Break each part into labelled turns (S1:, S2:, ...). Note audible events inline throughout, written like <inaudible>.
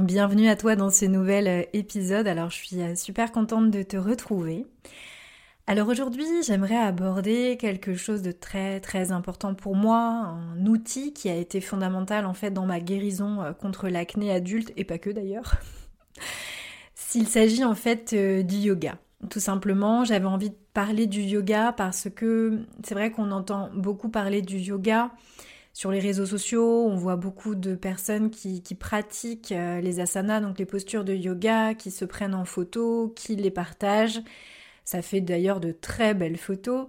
S1: Bienvenue à toi dans ce nouvel euh, épisode. Alors je suis euh, super contente de te retrouver. Alors aujourd'hui j'aimerais aborder quelque chose de très très important pour moi, un outil qui a été fondamental en fait dans ma guérison euh, contre l'acné adulte et pas que d'ailleurs. <laughs> S'il s'agit en fait du yoga. Tout simplement j'avais envie de parler du yoga parce que c'est vrai qu'on entend beaucoup parler du yoga sur les réseaux sociaux, on voit beaucoup de personnes qui, pratiquent euh, les asanas, donc les postures de yoga, qui se prennent en photo, qui les partagent. Ça fait d'ailleurs de très belles photos.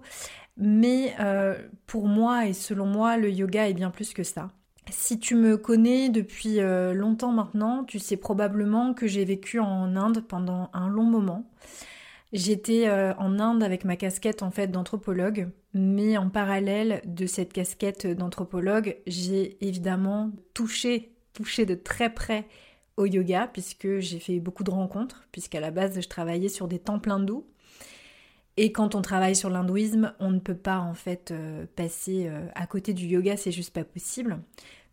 S1: Mais euh, pour moi et selon moi, le yoga est bien plus que ça. Si tu me connais depuis euh, longtemps maintenant, tu sais probablement que j'ai vécu en Inde pendant un long moment. J'étais en Inde avec ma casquette en fait d'anthropologue mais en parallèle de cette casquette d'anthropologue, j'ai évidemment touché, touché de très près au yoga, puisque j'ai fait beaucoup de rencontres, puisqu'à la base je travaillais sur des temples hindous. Et quand on travaille sur l'hindouisme, on ne peut pas en fait euh, passer euh, à côté du yoga, c'est juste pas possible,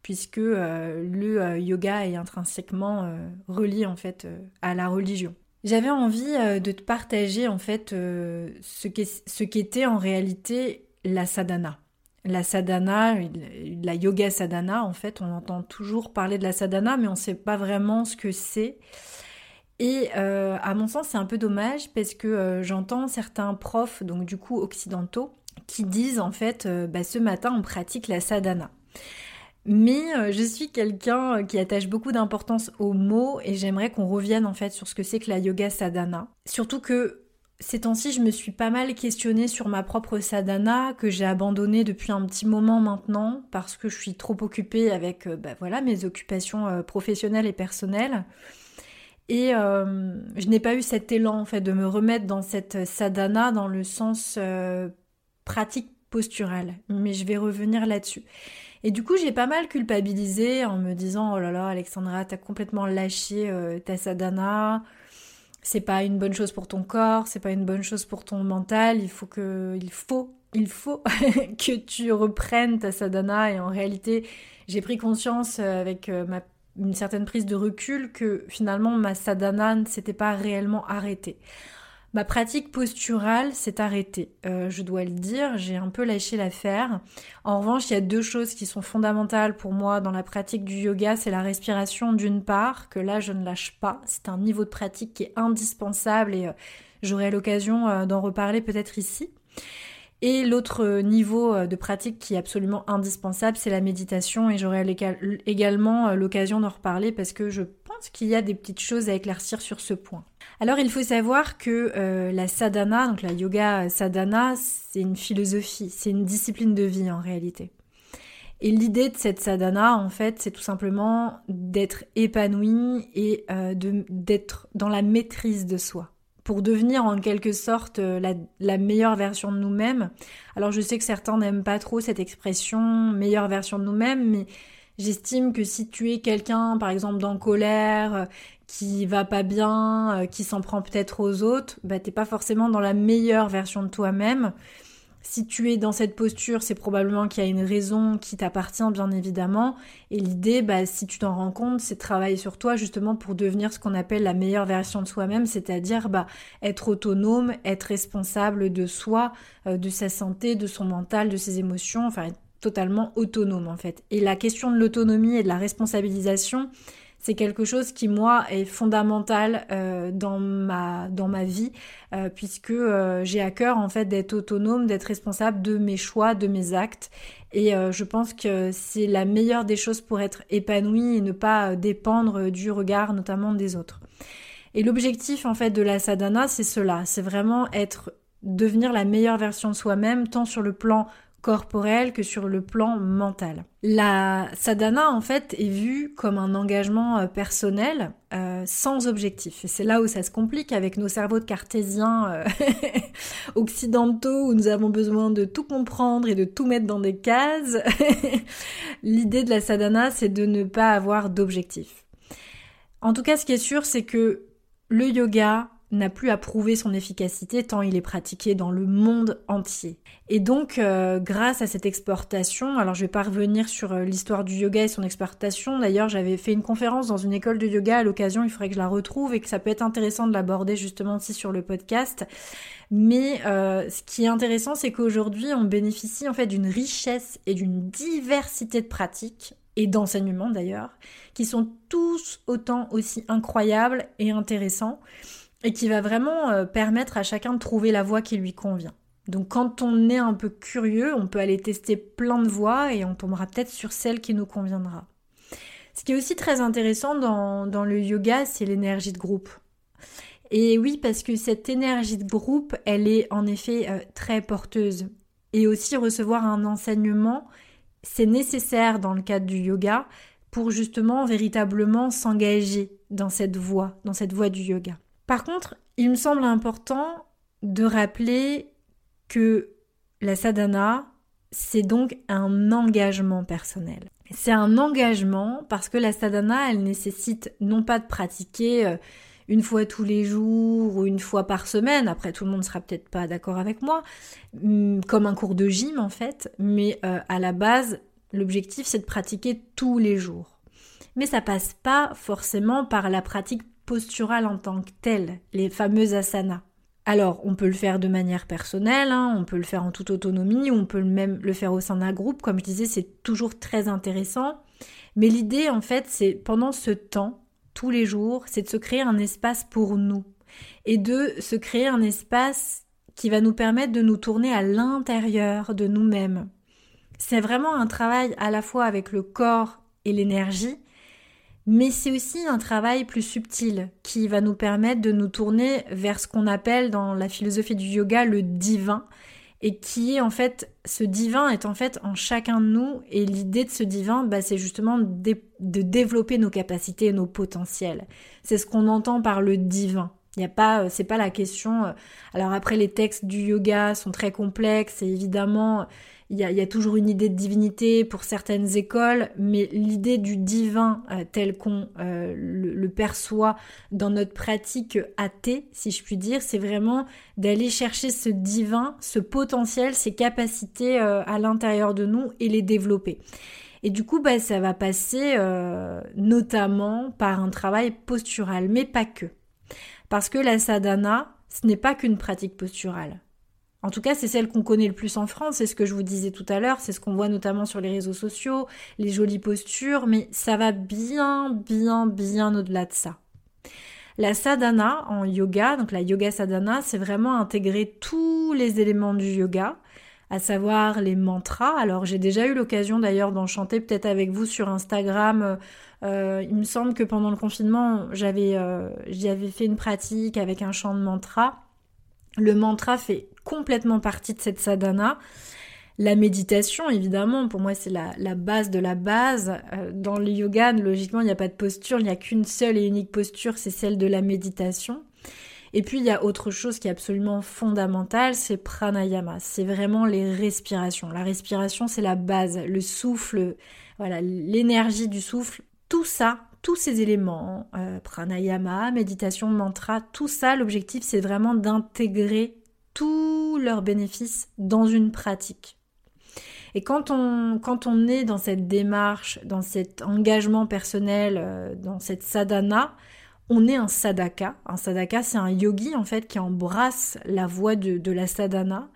S1: puisque euh, le yoga est intrinsèquement relié en fait à la religion. J'avais envie euh, de te partager en fait euh, ce qu'était en réalité la sadhana. La sadhana, la yoga sadhana, en fait, on entend toujours parler de la sadhana, mais on ne sait pas vraiment ce que c'est. Et euh, à mon sens, c'est un peu dommage parce que j'entends certains profs, donc du coup occidentaux, qui disent en fait, bah, ce matin on pratique la sadhana. Mais euh, je suis quelqu'un euh, qui attache beaucoup d'importance aux mots et j'aimerais qu'on revienne en fait sur ce que c'est que la yoga sadhana. Surtout que ces temps-ci, je me suis pas mal questionnée sur ma propre sadhana que j'ai abandonnée depuis un petit moment maintenant parce que je suis trop occupée avec euh, bah, voilà, mes occupations professionnelles et personnelles. Et je n'ai pas eu cet élan en fait de me remettre dans cette sadhana dans le sens pratique postural. Mais je vais revenir là-dessus. Et du coup, j'ai pas mal culpabilisé en me disant Oh là là, Alexandra, t'as complètement lâché euh, ta sadhana. C'est pas une bonne chose pour ton corps, c'est pas une bonne chose pour ton mental. Il faut que, il faut, il faut <laughs> que tu reprennes ta sadhana. Et en réalité, j'ai pris conscience euh, avec euh, une certaine prise de recul que finalement ma sadhana ne s'était pas réellement arrêtée. Ma pratique posturale s'est arrêtée, euh, je dois le dire, j'ai un peu lâché l'affaire. En revanche, il y a deux choses qui sont fondamentales pour moi dans la pratique du yoga, c'est la respiration d'une part, que là je ne lâche pas, c'est un niveau de pratique qui est indispensable et euh, j'aurai l'occasion euh, d'en reparler peut-être ici. Et l'autre niveau de pratique qui est absolument indispensable, c'est la méditation et j'aurai également l'occasion d'en reparler parce que je pense qu'il y a des petites choses à éclaircir sur ce point. Alors il faut savoir que euh, la sadhana, donc la yoga sadhana, c'est une philosophie, c'est une discipline de vie en réalité. Et l'idée de cette sadhana, en fait, c'est tout simplement d'être épanoui et euh, d'être dans la maîtrise de soi pour devenir en quelque sorte euh, la, la meilleure version de nous-mêmes. Alors je sais que certains n'aiment pas trop cette expression meilleure version de nous-mêmes, mais J'estime que si tu es quelqu'un, par exemple, dans colère, qui va pas bien, euh, qui s'en prend peut-être aux autres, bah t'es pas forcément dans la meilleure version de toi-même. Si tu es dans cette posture, c'est probablement qu'il y a une raison qui t'appartient, bien évidemment. Et l'idée, bah, si tu t'en rends compte, c'est de travailler sur toi justement pour devenir ce qu'on appelle la meilleure version de soi-même, c'est-à-dire bah, être autonome, être responsable de soi, euh, de sa santé, de son mental, de ses émotions, enfin être totalement autonome en fait. Et la question de l'autonomie et de la responsabilisation, c'est quelque chose qui moi est fondamental euh, dans ma dans ma vie euh, puisque euh, j'ai à cœur en fait d'être autonome, d'être responsable de mes choix, de mes actes et je pense que c'est la meilleure des choses pour être épanoui et ne pas dépendre du regard notamment des autres. Et l'objectif en fait de la sadhana, c'est cela, c'est vraiment être devenir la meilleure version de soi-même tant sur le plan corporel que sur le plan mental. La sadhana en fait est vue comme un engagement euh, personnel euh, sans objectif. Et c'est là où ça se complique avec nos cerveaux de cartésiens euh, <laughs> occidentaux où nous avons besoin de tout comprendre et de tout mettre dans des cases. <laughs> L'idée de la sadhana c'est de ne pas avoir d'objectif. En tout cas ce qui est sûr c'est que le yoga n'a plus à prouver son efficacité tant il est pratiqué dans le monde entier. Et donc, euh, grâce à cette exportation, alors je vais pas revenir sur euh, l'histoire du yoga et son exportation. D'ailleurs, j'avais fait une conférence dans une école de yoga à l'occasion. Il faudrait que je la retrouve et que ça peut être intéressant de l'aborder justement aussi sur le podcast. Mais euh, ce qui est intéressant, c'est qu'aujourd'hui, on bénéficie en fait d'une richesse et d'une diversité de pratiques et d'enseignements d'ailleurs, qui sont tous autant aussi incroyables et intéressants et qui va vraiment euh, permettre à chacun de trouver la voie qui lui convient. Donc quand on est un peu curieux, on peut aller tester plein de voies et on tombera peut-être sur celle qui nous conviendra. Ce qui est aussi très intéressant dans, le yoga, c'est l'énergie de groupe. Et oui, parce que cette énergie de groupe, elle est en effet euh, très porteuse. Et aussi recevoir un enseignement, c'est nécessaire dans le cadre du yoga pour justement véritablement s'engager dans cette voie, dans cette voie du yoga. Par contre, il me semble important de rappeler que la sadhana, c'est donc un engagement personnel. C'est un engagement parce que la sadhana, elle nécessite non pas de pratiquer euh, une fois tous les jours ou une fois par semaine, après tout le monde ne sera peut-être pas d'accord avec moi, mm, comme un cours de gym en fait, mais euh, à la base, l'objectif c'est de pratiquer tous les jours. Mais ça passe pas forcément par la pratique posturale en tant que telle, les fameuses asanas. Alors, on peut le faire de manière personnelle, hein, on peut le faire en toute autonomie, on peut même le faire au sein d'un groupe. Comme je disais, c'est toujours très intéressant. Mais l'idée, en fait, c'est pendant ce temps, tous les jours, c'est de se créer un espace pour nous et de se créer un espace qui va nous permettre de nous tourner à l'intérieur de nous-mêmes. C'est vraiment un travail à la fois avec le corps et l'énergie, mais c'est aussi un travail plus subtil qui va nous permettre de nous tourner vers ce qu'on appelle dans la philosophie du yoga le divin et qui est en fait ce divin est en fait en chacun de nous et l'idée de ce divin bah, c'est justement de, développer nos capacités et nos potentiels. C'est ce qu'on entend par le divin. Il n'y a pas, c'est pas la question. Euh, alors après, les textes du yoga sont très complexes et évidemment, il y, a, toujours une idée de divinité pour certaines écoles, mais l'idée du divin euh, tel qu'on euh, le, perçoit dans notre pratique athée, si je puis dire, c'est vraiment d'aller chercher ce divin, ce potentiel, ces capacités euh, à l'intérieur de nous et les développer. Et du coup, bah, ça va passer notamment par un travail postural, mais pas que. Parce que la sadhana, ce n'est pas qu'une pratique posturale. En tout cas, c'est celle qu'on connaît le plus en France, c'est ce que je vous disais tout à l'heure, c'est ce qu'on voit notamment sur les réseaux sociaux, les jolies postures, mais ça va bien, bien, bien au-delà de ça. La sadhana en yoga, donc la yoga sadhana, c'est vraiment intégrer tous les éléments du yoga, à savoir les mantras. Alors j'ai déjà eu l'occasion d'ailleurs d'en chanter peut-être avec vous sur Instagram. Euh, il me semble que pendant le confinement, j'avais euh, j'avais fait une pratique avec un chant de mantra. Le mantra fait complètement partie de cette sadhana. La méditation, évidemment, pour moi, c'est la, base de la base. Euh, dans le yoga, logiquement, il n'y a pas de posture, il n'y a qu'une seule et unique posture, c'est celle de la méditation. Et puis, il y a autre chose qui est absolument fondamentale, c'est pranayama. C'est vraiment les respirations. La respiration, c'est la base, le souffle, voilà, l'énergie du souffle. Tout ça, tous ces éléments, euh, pranayama, méditation, mantra, tout ça, l'objectif, c'est vraiment d'intégrer tous leurs bénéfices dans une pratique. Et quand on, quand on est dans cette démarche, dans cet engagement personnel, euh, dans cette sadhana, on est un sadhaka. Un sadhaka, c'est un yogi en fait qui embrasse la voie de, de la sadhana.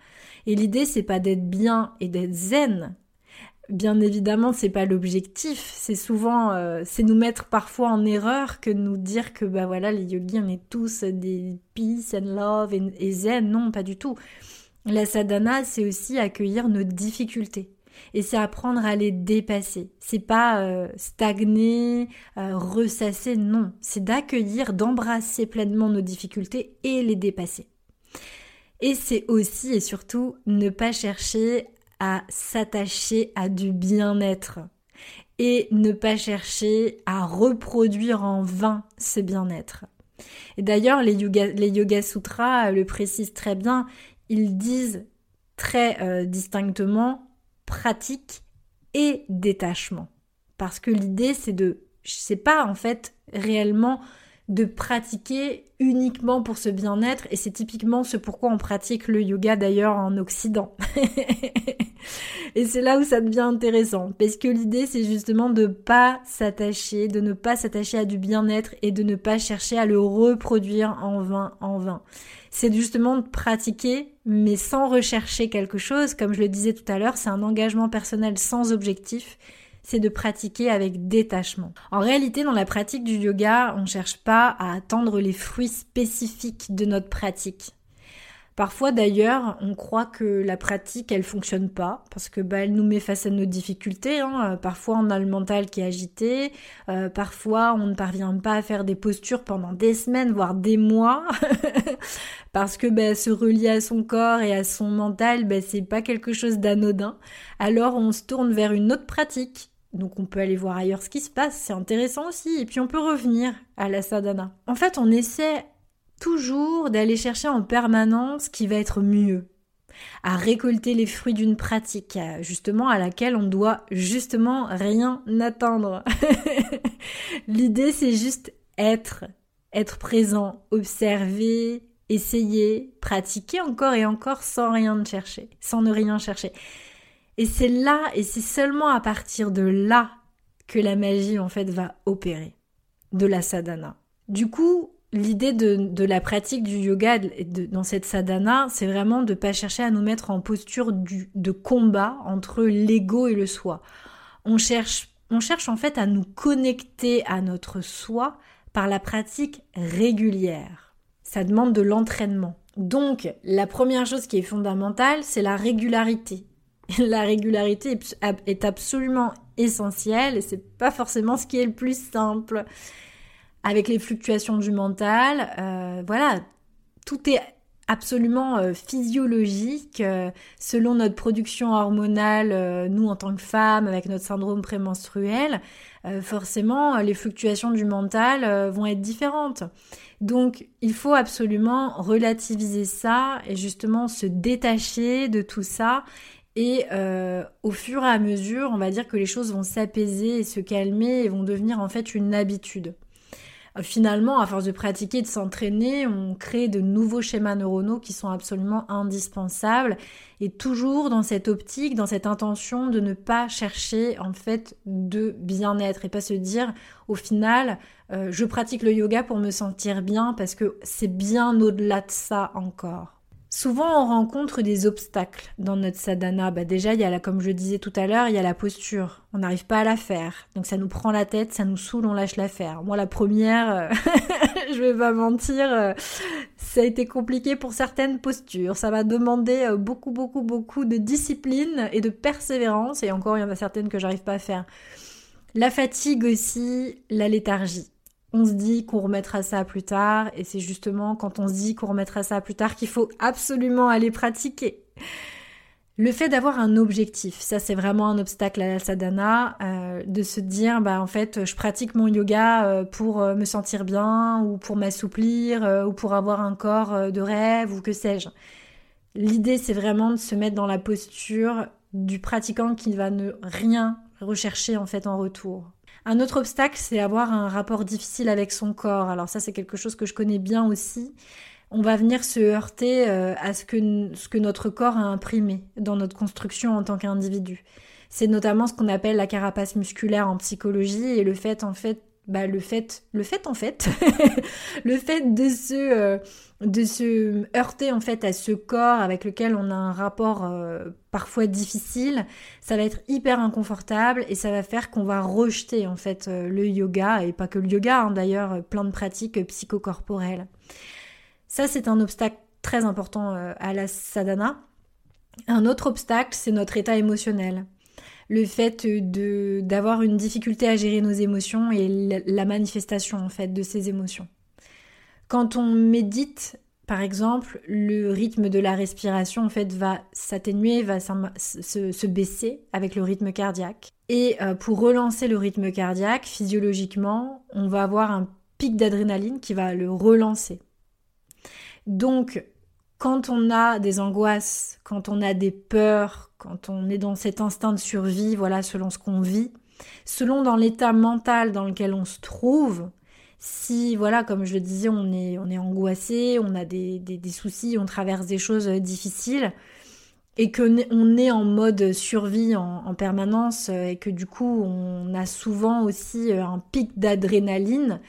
S1: Et l'idée, c'est pas d'être bien et d'être zen. Bien évidemment, c'est pas l'objectif. C'est souvent, euh, c'est nous mettre parfois en erreur que nous dire que bah voilà, les yogis, on est tous des peace and love et, zen. Non, pas du tout. La sadhana, c'est aussi accueillir nos difficultés. Et c'est apprendre à les dépasser. C'est pas euh, stagner, euh, ressasser, non. C'est d'accueillir, d'embrasser pleinement nos difficultés et les dépasser. Et c'est aussi et surtout ne pas chercher à s'attacher à du bien-être et ne pas chercher à reproduire en vain ce bien-être. Et d'ailleurs, les yoga, les yoga Sutras le précisent très bien, ils disent très euh, distinctement pratique et détachement. Parce que l'idée, c'est de, c'est pas en fait réellement de pratiquer uniquement pour ce bien-être et c'est typiquement ce pourquoi on pratique le yoga d'ailleurs en Occident. <laughs> et c'est là où ça devient intéressant parce que l'idée c'est justement de pas s'attacher, de ne pas s'attacher à du bien-être et de ne pas chercher à le reproduire en vain en vain. C'est justement de pratiquer mais sans rechercher quelque chose, comme je le disais tout à l'heure, c'est un engagement personnel sans objectif c'est de pratiquer avec détachement. En réalité, dans la pratique du yoga, on ne cherche pas à attendre les fruits spécifiques de notre pratique. Parfois d'ailleurs, on croit que la pratique, elle fonctionne pas parce que bah, elle nous met face à nos difficultés. Hein. Parfois, on a le mental qui est agité. Euh, parfois, on ne parvient pas à faire des postures pendant des semaines, voire des mois, <laughs> parce que bah, se relier à son corps et à son mental, bah, c'est pas quelque chose d'anodin. Alors, on se tourne vers une autre pratique donc on peut aller voir ailleurs ce qui se passe, c'est intéressant aussi. Et puis on peut revenir à la sadhana. En fait, on essaie toujours d'aller chercher en permanence ce qui va être mieux, à récolter les fruits d'une pratique, justement à laquelle on doit justement rien attendre. <laughs> L'idée c'est juste être, être présent, observer, essayer, pratiquer encore et encore sans rien chercher, sans ne rien chercher. Et c'est là, et c'est seulement à partir de là que la magie en fait va opérer, de la sadhana. Du coup, l'idée de, la pratique du yoga dans cette sadhana, c'est vraiment de ne pas chercher à nous mettre en posture de combat entre l'ego et le soi. On cherche, on cherche en fait à nous connecter à notre soi par la pratique régulière. Ça demande de l'entraînement. Donc, la première chose qui est fondamentale, c'est la régularité. <laughs> la régularité est absolument essentielle et c'est pas forcément ce qui est le plus simple. Avec les fluctuations du mental, euh, voilà, tout est absolument euh, physiologique euh, selon notre production hormonale, nous en tant que femmes, avec notre syndrome prémenstruel. forcément, les fluctuations du mental vont être différentes. Donc, il faut absolument relativiser ça et justement se détacher de tout ça et euh, au fur et à mesure, on va dire que les choses vont s'apaiser et se calmer et vont devenir en fait une habitude. Euh, finalement, à force de pratiquer, de s'entraîner, on crée de nouveaux schémas neuronaux qui sont absolument indispensables et toujours dans cette optique, dans cette intention de ne pas chercher en fait de bien-être et pas se dire au final euh, je pratique le yoga pour me sentir bien parce que c'est bien au-delà de ça encore. Souvent, on rencontre des obstacles dans notre sadhana. Bah déjà, il comme je disais tout à l'heure, il y a la posture. On n'arrive pas à la faire. Donc ça nous prend la tête, ça nous saoule, on lâche la faire. Moi, la première, euh, <laughs> je vais pas mentir, euh, ça a été compliqué pour certaines postures. Ça m'a demandé euh, beaucoup, beaucoup, beaucoup de discipline et de persévérance. Et encore, il y en a certaines que j'arrive pas à faire. La fatigue aussi, la léthargie on se dit qu'on remettra ça plus tard, et c'est justement quand on se dit qu'on remettra ça plus tard qu'il faut absolument aller pratiquer. Le fait d'avoir un objectif, ça c'est vraiment un obstacle à la sadhana, euh, de se dire bah en fait je pratique mon yoga euh, pour euh, me sentir bien ou pour m'assouplir ou pour avoir un corps de rêve ou que sais-je. L'idée c'est vraiment de se mettre dans la posture du pratiquant qui va ne rien rechercher en fait en retour. Un autre obstacle, c'est avoir un rapport difficile avec son corps. Alors ça, c'est quelque chose que je connais bien aussi. On va venir se heurter euh, à ce que, ce que notre corps a imprimé dans notre construction en tant qu'individu. C'est notamment ce qu'on appelle la carapace musculaire en psychologie et le fait en fait bah, le fait, en fait, <laughs> le fait de se, euh, de se heurter en fait à ce corps avec lequel on a un rapport euh, parfois difficile, ça va être hyper inconfortable et ça va faire qu'on va rejeter en fait euh, le yoga et pas que le yoga, hein, d'ailleurs plein de pratiques psychocorporelles. Ça c'est un obstacle très important à la sadhana. Un autre obstacle, c'est notre état émotionnel le fait de d'avoir une difficulté à gérer nos émotions et la, manifestation en fait de ces émotions. Quand on médite, par exemple, le rythme de la respiration en fait va s'atténuer, va se, baisser avec le rythme cardiaque. Et euh, pour relancer le rythme cardiaque, physiologiquement, on va avoir un pic d'adrénaline qui va le relancer. Donc, quand on a des angoisses, quand on a des peurs, quand on est dans cet instinct de survie, voilà, selon ce qu'on vit, selon dans l'état mental dans lequel on se trouve, si, voilà, comme je le disais, on est, on est angoissé, on a des, des, soucis, on traverse des choses difficiles, et que on est en mode survie en, en, permanence, et que du coup, on a souvent aussi un pic d'adrénaline,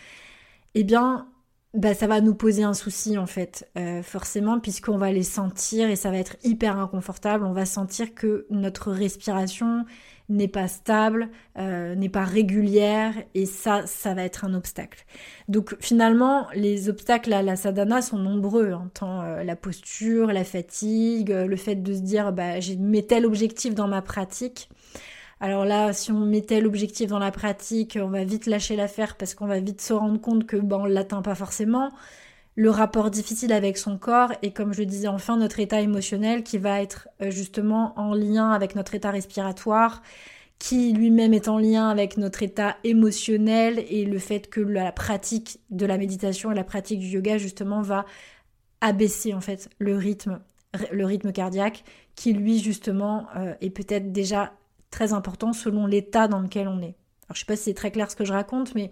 S1: eh bien, bah, ça va nous poser un souci en fait, euh, forcément, puisqu'on va les sentir et ça va être hyper inconfortable. On va sentir que notre respiration n'est pas stable, euh, n'est pas régulière et ça, ça va être un obstacle. Donc finalement, les obstacles à la sadhana sont nombreux, hein, tant euh, la posture, la fatigue, le fait de se dire bah, j'ai mis tel objectif dans ma pratique. Alors là, si on mettait l'objectif dans la pratique, on va vite lâcher l'affaire parce qu'on va vite se rendre compte que ben, on l'atteint pas forcément. Le rapport difficile avec son corps et comme je le disais enfin notre état émotionnel qui va être euh, justement en lien avec notre état respiratoire, qui lui-même est en lien avec notre état émotionnel et le fait que la pratique de la méditation et la pratique du yoga justement va abaisser en fait le rythme le rythme cardiaque qui lui justement euh, est peut-être déjà très important selon l'état dans lequel on est. Alors je sais pas si c'est très clair ce que je raconte, mais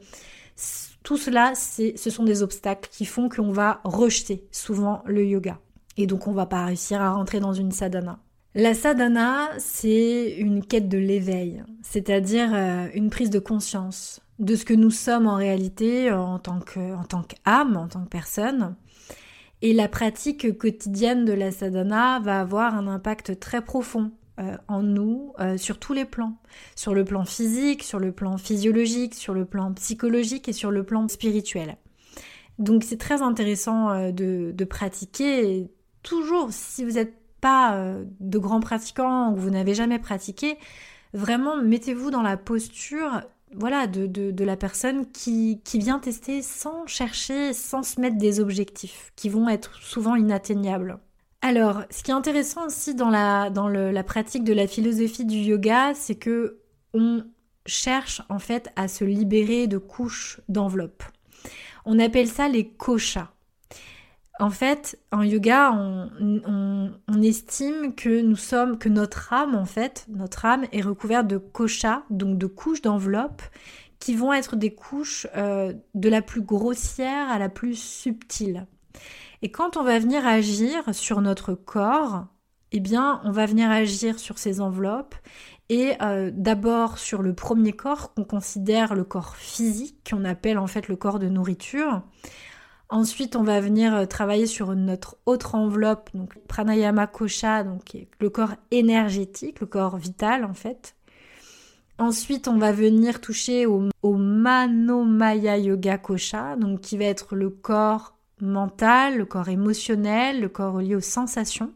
S1: tout cela, ce sont des obstacles qui font qu'on va rejeter souvent le yoga. Et donc on va pas réussir à rentrer dans une sadhana. La sadhana, c'est une quête de l'éveil, c'est-à-dire euh, une prise de conscience de ce que nous sommes en réalité en tant qu'âme, en tant que personne. Et la pratique quotidienne de la sadhana va avoir un impact très profond euh, en nous euh, sur tous les plans, sur le plan physique, sur le plan physiologique, sur le plan psychologique et sur le plan spirituel. Donc c'est très intéressant euh, de, pratiquer. toujours, si vous n'êtes pas de grands pratiquants ou que vous n'avez jamais pratiqué, vraiment mettez-vous dans la posture voilà, de, de, la personne qui, qui, vient tester sans chercher, sans se mettre des objectifs qui vont être souvent inatteignables. Alors, ce qui est intéressant aussi dans la, pratique de la philosophie du yoga, c'est que on cherche en fait à se libérer de couches d'enveloppe. On appelle ça les koshas. En fait, en yoga, on, estime que nous sommes, que notre âme, en fait, notre âme est recouverte de koshas, donc de couches d'enveloppe, qui vont être des couches euh, de la plus grossière à la plus subtile. Et quand on va venir agir sur notre corps, eh bien, on va venir agir sur ces enveloppes et euh, d'abord sur le premier corps qu'on considère le corps physique, qu'on appelle en fait le corps de nourriture. Ensuite, on va venir euh, travailler sur notre autre enveloppe, donc pranayama kosha, donc le corps énergétique, le corps vital en fait. Ensuite, on va venir toucher au, au manomaya yoga kosha, donc qui va être le corps mental, le corps émotionnel, le corps lié aux sensations.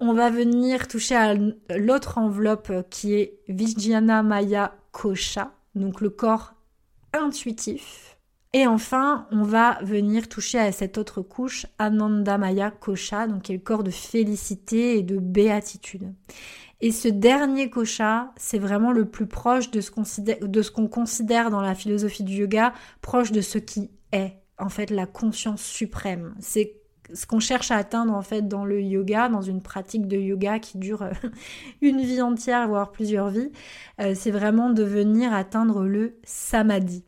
S1: On va venir toucher à l'autre enveloppe qui est Vijnana Maya Kosha, donc le corps intuitif. Et enfin, on va venir toucher à cette autre couche, Ananda Maya Kosha, donc qui est le corps de félicité et de béatitude. Et ce dernier kosha, c'est vraiment le plus proche de ce qu'on considère dans la philosophie du yoga, proche de ce qui est, en fait la conscience suprême. C'est ce qu'on cherche à atteindre en fait dans le yoga, dans une pratique de yoga qui dure euh, <laughs> une vie entière, voire plusieurs vies, euh, c'est vraiment de venir atteindre le samadhi.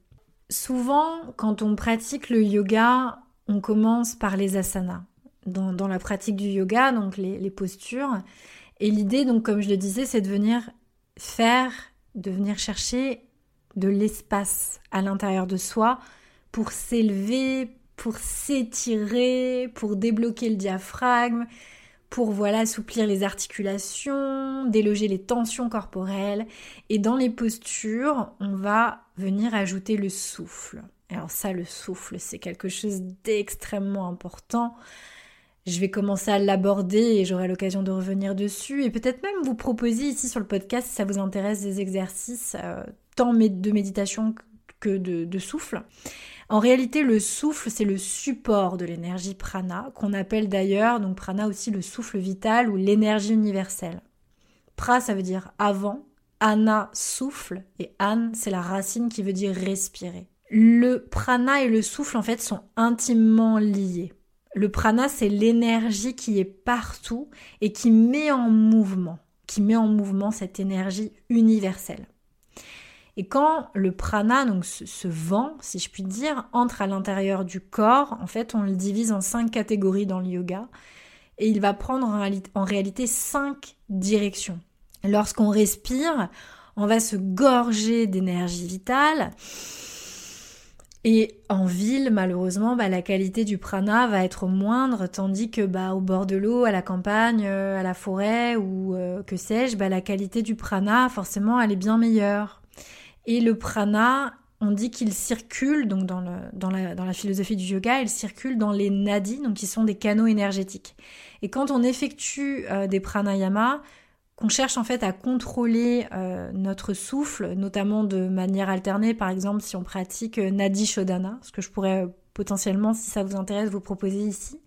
S1: Souvent, quand on pratique le yoga, on commence par les asanas. Dans, la pratique du yoga, donc les, les postures. Et l'idée, donc comme je le disais, c'est de venir faire, de venir chercher de l'espace à l'intérieur de soi pour s'élever, pour s'étirer, pour débloquer le diaphragme, pour voilà assouplir les articulations, déloger les tensions corporelles. Et dans les postures, on va venir ajouter le souffle. Alors ça, le souffle, c'est quelque chose d'extrêmement important. Je vais commencer à l'aborder et j'aurai l'occasion de revenir dessus et peut-être même vous proposer ici sur le podcast, si ça vous intéresse, des exercices euh, tant de méditation que de souffle. En réalité, le souffle, c'est le support de l'énergie prana, qu'on appelle d'ailleurs, donc prana aussi le souffle vital ou l'énergie universelle. Pra, ça veut dire avant, ana, souffle, et an, c'est la racine qui veut dire respirer. Le prana et le souffle, en fait, sont intimement liés. Le prana, c'est l'énergie qui est partout et qui met en mouvement, qui met en mouvement cette énergie universelle. Et quand le prana, donc ce, vent, si je puis dire, entre à l'intérieur du corps, en fait, on le divise en cinq catégories dans le yoga. Et il va prendre en réalité cinq directions. Lorsqu'on respire, on va se gorger d'énergie vitale. Et en ville, malheureusement, bah, la qualité du prana va être moindre, tandis que bah, au bord de l'eau, à la campagne, euh, à la forêt ou euh, que sais-je, bah, la qualité du prana, forcément, elle est bien meilleure. Et le prana, on dit qu'il circule, donc dans, la, philosophie du yoga, il circule dans les nadis, donc qui sont des canaux énergétiques. Et quand on effectue euh, des pranayamas, qu'on cherche en fait à contrôler euh, notre souffle, notamment de manière alternée, par exemple si on pratique euh, Nadi Shodhana, ce que je pourrais potentiellement, si ça vous intéresse, vous proposer ici,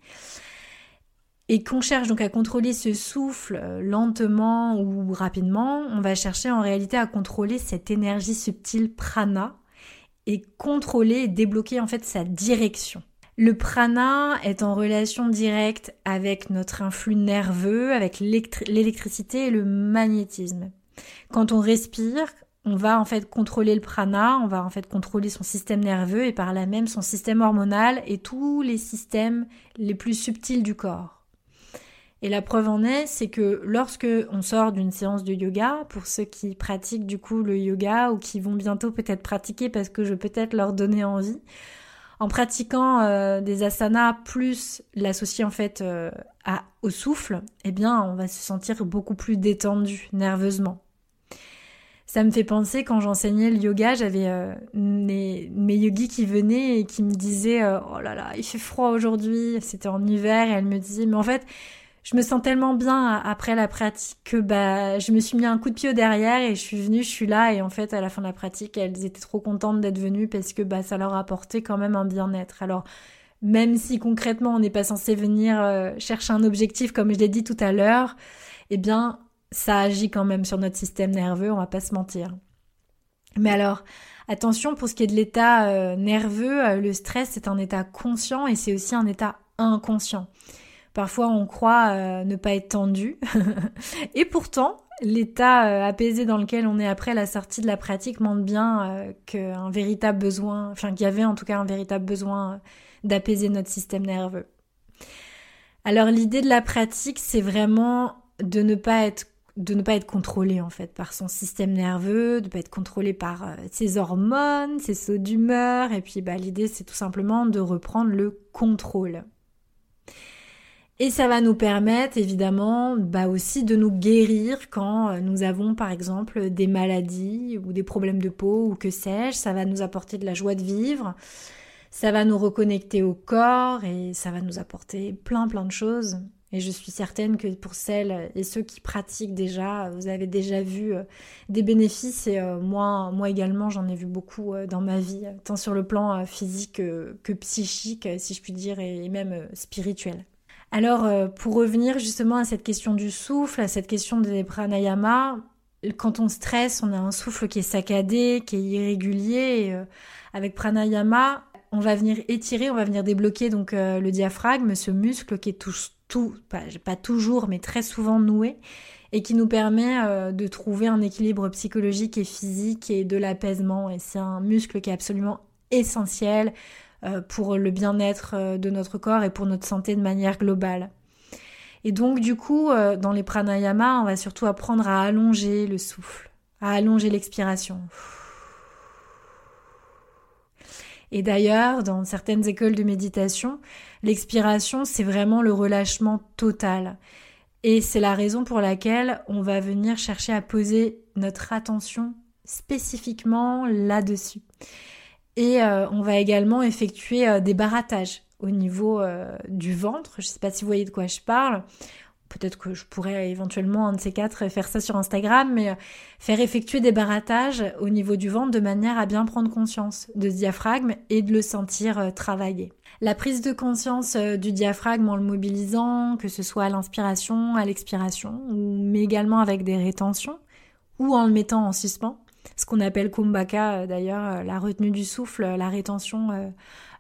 S1: et qu'on cherche donc à contrôler ce souffle euh, lentement ou rapidement, on va chercher en réalité à contrôler cette énergie subtile prana et contrôler et débloquer en fait sa direction. Le prana est en relation directe avec notre influx nerveux, avec l'électricité et le magnétisme. Quand on respire, on va en fait contrôler le prana, on va en fait contrôler son système nerveux et par là même son système hormonal et tous les systèmes les plus subtils du corps. Et la preuve en est, c'est que lorsque on sort d'une séance de yoga, pour ceux qui pratiquent du coup le yoga ou qui vont bientôt peut-être pratiquer parce que je vais peut-être leur donner envie, en pratiquant euh, des asanas plus l'associer en fait euh, au souffle, eh bien on va se sentir beaucoup plus détendu nerveusement. Ça me fait penser quand j'enseignais le yoga, j'avais euh, mes, mes, yogis qui venaient et qui me disaient oh là là il fait froid aujourd'hui, c'était en hiver et elles me disaient mais en fait je me sens tellement bien après la pratique que bah je me suis mis un coup de pied au derrière et je suis venue, je suis là et en fait à la fin de la pratique elles étaient trop contentes d'être venues parce que bah ça leur apportait quand même un bien-être. Alors même si concrètement on n'est pas censé venir euh, chercher un objectif comme je l'ai dit tout à l'heure, eh bien ça agit quand même sur notre système nerveux, on va pas se mentir. Mais alors attention pour ce qui est de l'état euh, nerveux, euh, le stress c'est un état conscient et c'est aussi un état inconscient. Parfois, on croit euh, ne pas être tendu. <laughs> et pourtant, l'état euh, apaisé dans lequel on est après la sortie de la pratique montre bien euh, qu'un véritable besoin, enfin qu'il y avait en tout cas un véritable besoin d'apaiser notre système nerveux. Alors l'idée de la pratique, c'est vraiment de ne pas être de ne pas être contrôlé en fait par son système nerveux, de ne pas être contrôlé par ses hormones, ses sauts d'humeur, et puis bah, l'idée c'est tout simplement de reprendre le contrôle. Et ça va nous permettre évidemment bah aussi de nous guérir quand euh, nous avons par exemple des maladies ou des problèmes de peau ou que sais-je. Ça va nous apporter de la joie de vivre. Ça va nous reconnecter au corps et ça va nous apporter plein plein de choses. Et je suis certaine que pour celles et ceux qui pratiquent déjà, vous avez déjà vu euh, des bénéfices et euh, moi, moi également j'en ai vu beaucoup dans ma vie, tant sur le plan physique que psychique, si je puis dire, et même spirituel. Alors, euh, pour revenir justement à cette question du souffle, à cette question des pranayama, quand on stresse, on a un souffle qui est saccadé, qui est irrégulier. Euh, avec pranayama, on va venir étirer, on va venir débloquer donc euh, le diaphragme, ce muscle qui est tout, pas, toujours, mais très souvent noué, et qui nous permet de trouver un équilibre psychologique et physique et de l'apaisement. Et c'est un muscle qui est absolument essentiel pour le bien-être euh, de notre corps et pour notre santé de manière globale. Et donc du coup, euh, dans les pranayamas, on va surtout apprendre à allonger le souffle, à allonger l'expiration. Et d'ailleurs, dans certaines écoles de méditation, l'expiration, c'est vraiment le relâchement total. Et c'est la raison pour laquelle on va venir chercher à poser notre attention spécifiquement là-dessus. Et euh, on va également effectuer euh, des barattages au niveau euh, du ventre. Je ne sais pas si vous voyez de quoi je parle. Peut-être que je pourrais éventuellement, un de ces quatre, faire ça sur Instagram, mais faire effectuer des barattages au niveau du ventre de manière à bien prendre conscience de ce diaphragme et de le sentir travailler. La prise de conscience du diaphragme en le mobilisant, que ce soit à l'inspiration, à l'expiration, mais également avec des rétentions, ou en le mettant en suspens, ce qu'on appelle kumbhaka euh, d'ailleurs, euh, la retenue du souffle, la rétention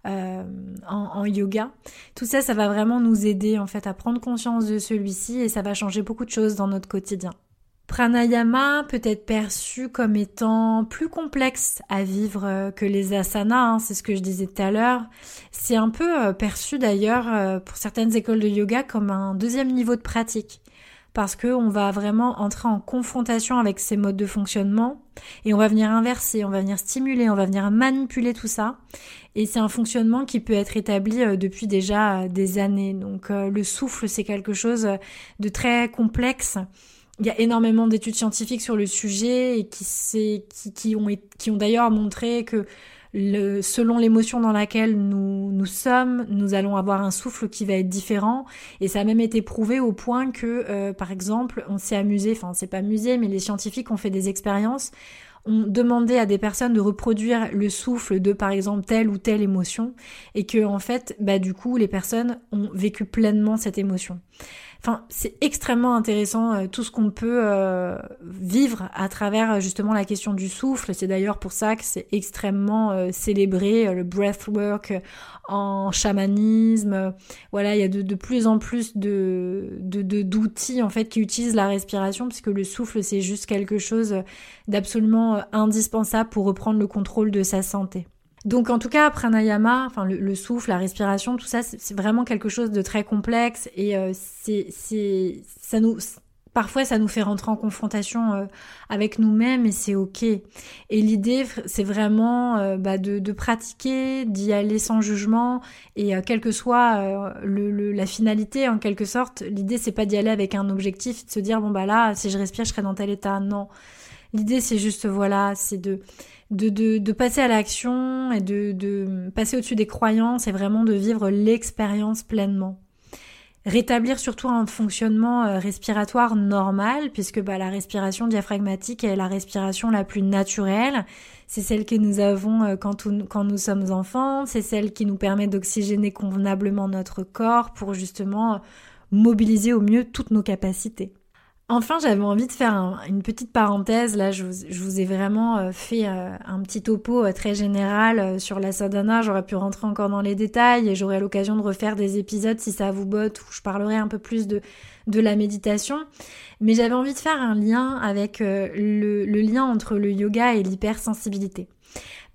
S1: euh, en, yoga. Tout ça, ça va vraiment nous aider en fait à prendre conscience de celui-ci et ça va changer beaucoup de choses dans notre quotidien. Pranayama peut être perçu comme étant plus complexe à vivre que les asanas, hein, c'est ce que je disais tout à l'heure. C'est un peu perçu d'ailleurs pour certaines écoles de yoga comme un deuxième niveau de pratique parce qu'on va vraiment entrer en confrontation avec ces modes de fonctionnement et on va venir inverser, on va venir stimuler, on va venir manipuler tout ça. Et c'est un fonctionnement qui peut être établi euh, depuis déjà euh, des années. Donc euh, le souffle, c'est quelque chose de très complexe. Il y a énormément d'études scientifiques sur le sujet et qui, qui, ont d'ailleurs montré que le, selon l'émotion dans laquelle nous, nous sommes, nous allons avoir un souffle qui va être différent. Et ça a même été prouvé au point que, euh, par exemple, on s'est amusé, enfin, on s'est pas amusé, mais les scientifiques ont fait des expériences ont demandé à des personnes de reproduire le souffle de par exemple telle ou telle émotion et que en fait bah du coup les personnes ont vécu pleinement cette émotion. Enfin, c'est extrêmement intéressant euh, tout ce qu'on peut euh, vivre à travers euh, justement la question du souffle. C'est d'ailleurs pour ça que c'est extrêmement célébré le breathwork en chamanisme. Voilà, il y a de, de plus en plus de d'outils en fait qui utilisent la respiration puisque le souffle c'est juste quelque chose d'absolument indispensable pour reprendre le contrôle de sa santé. Donc en tout cas, pranayama, enfin le, souffle, la respiration, tout ça, c'est vraiment quelque chose de très complexe et euh, c'est, ça nous, parfois ça nous fait rentrer en confrontation euh, avec nous-mêmes et c'est ok. Et l'idée, c'est vraiment euh, bah, de, de, pratiquer, d'y aller sans jugement et quelle que soit le, la finalité, en quelque sorte, l'idée c'est pas d'y aller avec un objectif, de se dire bon bah là, si je respire, je serai dans tel état. Non, l'idée c'est juste voilà, c'est de de, de, de passer à l'action et de, de passer au-dessus des croyances et vraiment de vivre l'expérience pleinement. Rétablir surtout un fonctionnement euh, respiratoire normal, puisque bah, la respiration diaphragmatique est la respiration la plus naturelle. C'est celle que nous avons euh, quand, quand nous sommes enfants, c'est celle qui nous permet d'oxygéner convenablement notre corps pour justement mobiliser au mieux toutes nos capacités. Enfin, j'avais envie de faire une petite parenthèse. Là, je vous, ai vraiment euh, fait euh, un petit topo euh, très général sur la sadhana. J'aurais pu rentrer encore dans les détails et j'aurai l'occasion de refaire des épisodes si ça vous botte où je parlerai un peu plus de, la méditation. Mais j'avais envie de faire un lien avec le, le lien entre le yoga et l'hypersensibilité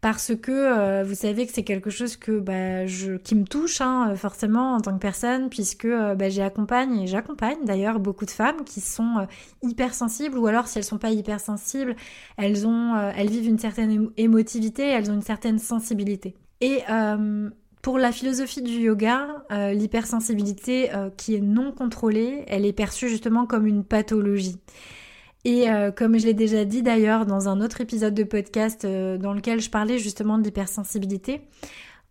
S1: parce que euh, vous savez que c'est quelque chose que bah, qui me touche hein, forcément en tant que personne puisque euh, bah, j'accompagne et j'accompagne d'ailleurs beaucoup de femmes qui sont euh, hypersensibles ou alors si elles sont pas hypersensibles, elles ont elles vivent une certaine émotivité, elles ont une certaine sensibilité. Et pour la philosophie du yoga, l'hypersensibilité qui est non contrôlée, elle est perçue justement comme une pathologie. Et euh, comme je l'ai déjà dit d'ailleurs dans un autre épisode de podcast euh, dans lequel je parlais justement de l'hypersensibilité,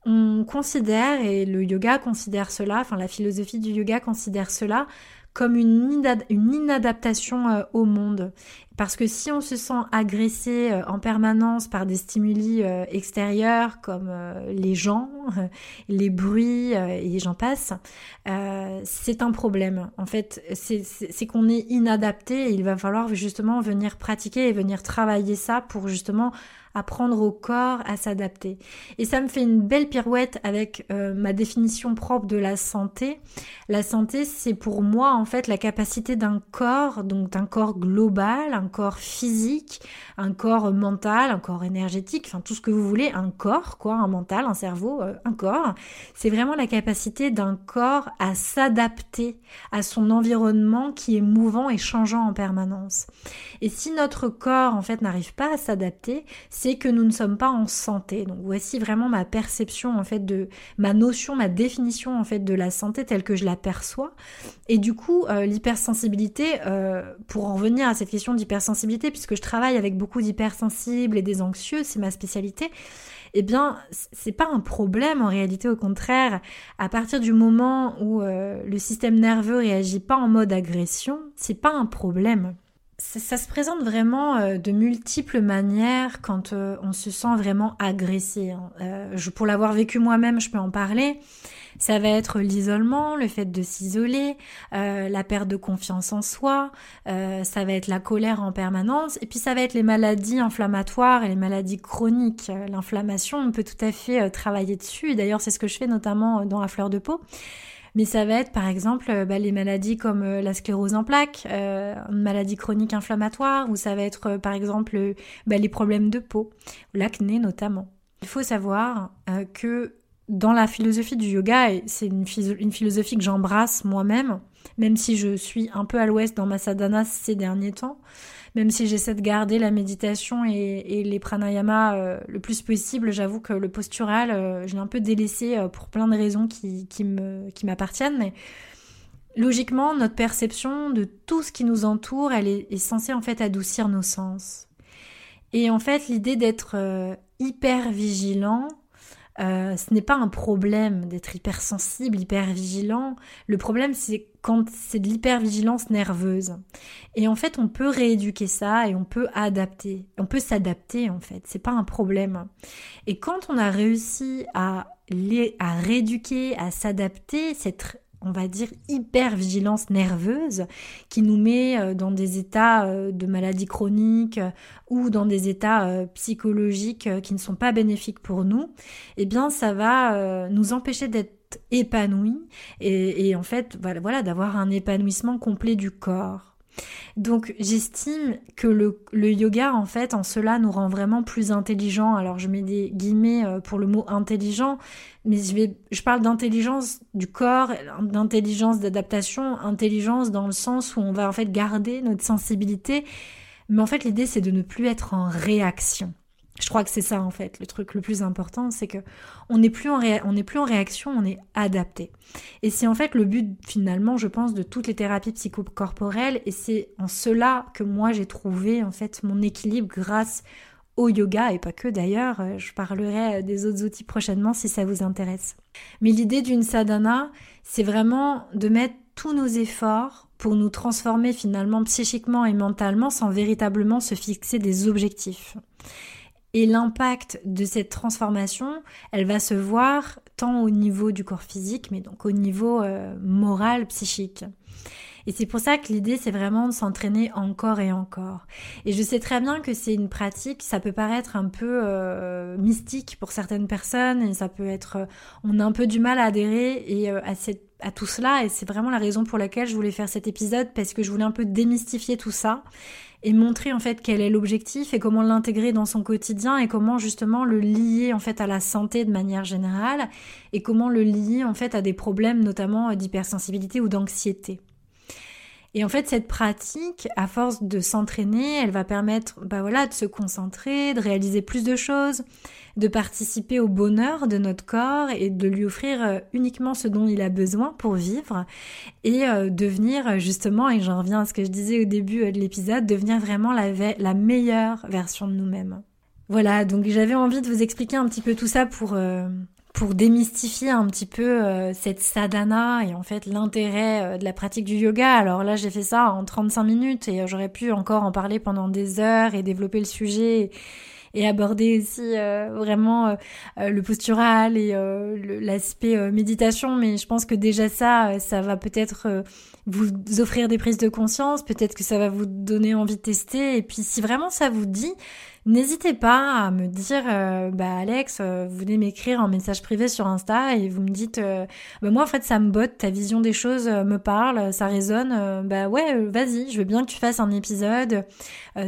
S1: on considère, et le yoga considère cela, enfin la philosophie du yoga considère cela comme une, inadaptation euh, au monde. Parce que si on se sent agressé euh, en permanence par des stimuli euh, extérieurs comme les gens, <laughs> les bruits et j'en passe, c'est un problème. En fait, c'est qu'on est inadapté et il va falloir justement venir pratiquer et venir travailler ça pour justement apprendre au corps à s'adapter. Et ça me fait une belle pirouette avec euh, ma définition propre de la santé. La santé, c'est pour moi en fait la capacité d'un corps, donc d'un corps global, un corps physique, un corps mental, un corps énergétique, enfin tout ce que vous voulez, un corps, quoi, un mental, un cerveau, euh, un corps. C'est vraiment la capacité d'un corps à s'adapter à son environnement qui est mouvant et changeant en permanence. Et si notre corps, en fait, n'arrive pas à s'adapter, c'est que nous ne sommes pas en santé. Donc voici vraiment ma perception, en fait, de ma notion, ma définition, en fait, de la santé telle que je la perçois. Et du coup, euh, l'hypersensibilité, euh, pour en revenir à cette question d'hypersensibilité, puisque je travaille avec beaucoup d'hypersensibles et des anxieux, c'est ma spécialité, eh bien, c'est pas un problème en réalité, au contraire. À partir du moment où euh, le système nerveux réagit pas en mode agression, c'est pas un problème. Ça, se présente vraiment euh, de multiples manières quand euh, on se sent vraiment agressé. Hein. je, pour l'avoir vécu moi-même, je peux en parler. Ça va être l'isolement, le fait de s'isoler, euh, la perte de confiance en soi, euh, ça va être la colère en permanence, et puis ça va être les maladies inflammatoires et les maladies chroniques. L'inflammation, on peut tout à fait euh, travailler dessus, et d'ailleurs c'est ce que je fais notamment dans la fleur de peau. Mais ça va être par exemple bah, les maladies comme la sclérose en plaques, une maladie chronique inflammatoire, ou ça va être par exemple bah, les problèmes de peau, l'acné notamment. Il faut savoir que dans la philosophie du yoga, et c'est une, philosophie que j'embrasse moi-même, même si je suis un peu à l'ouest dans ma sadhana ces derniers temps, même si j'essaie de garder la méditation et, les pranayamas euh, le plus possible, j'avoue que le postural, euh, je l'ai un peu délaissé euh, pour plein de raisons qui, m'appartiennent, mais logiquement, notre perception de tout ce qui nous entoure, elle est, est censée en fait adoucir nos sens. Et en fait, l'idée d'être hyper vigilant, euh, ce n'est pas un problème d'être hypersensible, hyper vigilant. Le problème, c'est quand c'est de l'hypervigilance nerveuse. Et en fait, on peut rééduquer ça et on peut adapter. On peut s'adapter, en fait. C'est pas un problème. Et quand on a réussi à, à rééduquer, à s'adapter, cette on va dire, hyper vigilance nerveuse qui nous met euh, dans des états euh, de maladie chronique euh, ou dans des états psychologiques qui ne sont pas bénéfiques pour nous, eh bien ça va nous empêcher d'être épanouis et, et en fait voilà, voilà d'avoir un épanouissement complet du corps. Donc j'estime que le, yoga, en fait, en cela, nous rend vraiment plus intelligents. Alors je mets des guillemets euh, pour le mot intelligent, mais je, je parle d'intelligence du corps, d'intelligence d'adaptation, intelligence dans le sens où on va en fait garder notre sensibilité. Mais en fait, l'idée, c'est de ne plus être en réaction. Je crois que c'est ça en fait le truc le plus important, c'est que on n'est plus plus en réaction, on est adapté. Et c'est en fait le but finalement, je pense, de toutes les thérapies psychocorporelles. Et c'est en cela que moi j'ai trouvé en fait mon équilibre grâce au yoga et pas que d'ailleurs. Euh, je parlerai des autres outils prochainement si ça vous intéresse. Mais l'idée d'une sadhana, c'est vraiment de mettre tous nos efforts pour nous transformer finalement psychiquement et mentalement sans véritablement se fixer des objectifs. Et l'impact de cette transformation, elle va se voir tant au niveau du corps physique, mais donc au niveau euh, moral, psychique. Et c'est pour ça que l'idée, c'est vraiment de s'entraîner encore et encore. Et je sais très bien que c'est une pratique, ça peut paraître un peu euh, mystique pour certaines personnes, et ça peut être, euh, on a un peu du mal à adhérer et à cette à tout cela et c'est vraiment la raison pour laquelle je voulais faire cet épisode parce que je voulais un peu démystifier tout ça et montrer en fait quel est l'objectif et comment l'intégrer dans son quotidien et comment justement le lier en fait à la santé de manière générale et comment le lier en fait à des problèmes notamment d'hypersensibilité ou d'anxiété. Et en fait, cette pratique, à force de s'entraîner, elle va permettre, bah voilà, de se concentrer, de réaliser plus de choses, de participer au bonheur de notre corps et de lui offrir euh, uniquement ce dont il a besoin pour vivre et euh, devenir justement, et j'en reviens à ce que je disais au début euh, de l'épisode, devenir vraiment la meilleure version de nous-mêmes. Voilà, donc j'avais envie de vous expliquer un petit peu tout ça pour pour démystifier un petit peu euh, cette sadhana et en fait l'intérêt euh, de la pratique du yoga. Alors là, j'ai fait ça en 35 minutes et euh, j'aurais pu encore en parler pendant des heures et développer le sujet et, aborder aussi vraiment le postural et l'aspect méditation. Mais je pense que déjà ça, ça va peut-être vous offrir des prises de conscience, peut-être que ça va vous donner envie de tester. Et puis si vraiment ça vous dit, N'hésitez pas à me dire, euh, bah Alex, euh, vous venez m'écrire en message privé sur Insta et vous me dites, euh, bah moi en fait ça me botte, ta vision des choses me parle, ça résonne, bah ouais, vas-y, je veux bien que tu fasses un épisode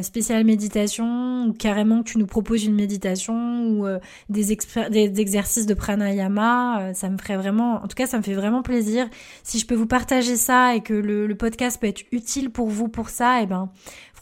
S1: spécial méditation ou carrément que tu nous proposes une méditation ou des, exercices de pranayama, ça me ferait vraiment, en tout cas ça me fait vraiment plaisir. Si je peux vous partager ça et que le, podcast peut être utile pour vous pour ça, et eh ben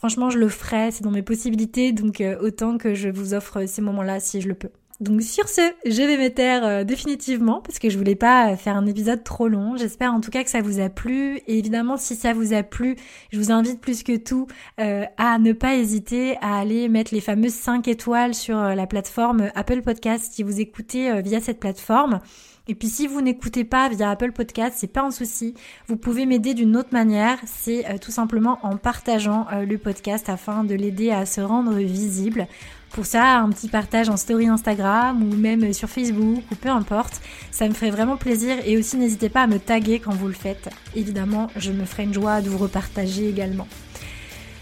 S1: Franchement, je le ferai, c'est dans mes possibilités, donc euh, autant que je vous offre ces moments-là si je le peux. Donc sur ce, je vais me taire euh, définitivement parce que je voulais pas faire un épisode trop long. J'espère en tout cas que ça vous a plu. Et évidemment, si ça vous a plu, je vous invite plus que tout euh, à ne pas hésiter à aller mettre les fameuses 5 étoiles sur la plateforme Apple Podcast si vous écoutez via cette plateforme. Et puis si vous n'écoutez pas via Apple Podcast, c'est pas un souci. Vous pouvez m'aider d'une autre manière, c'est euh, tout simplement en partageant euh, le podcast afin de l'aider à se rendre visible. Pour ça, un petit partage en story Instagram ou même sur Facebook ou peu importe, ça me ferait vraiment plaisir et aussi n'hésitez pas à me taguer quand vous le faites. Évidemment, je me ferai une joie de vous repartager également.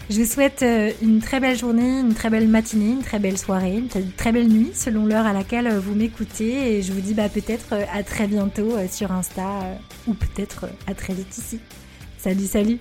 S1: Je vous souhaite euh, une très belle journée, une très belle matinée, une très belle soirée, une très belle nuit selon l'heure à laquelle euh, vous m'écoutez et je vous dis bah, peut-être euh, à très bientôt sur Insta ou peut-être à très vite ici. Salut, salut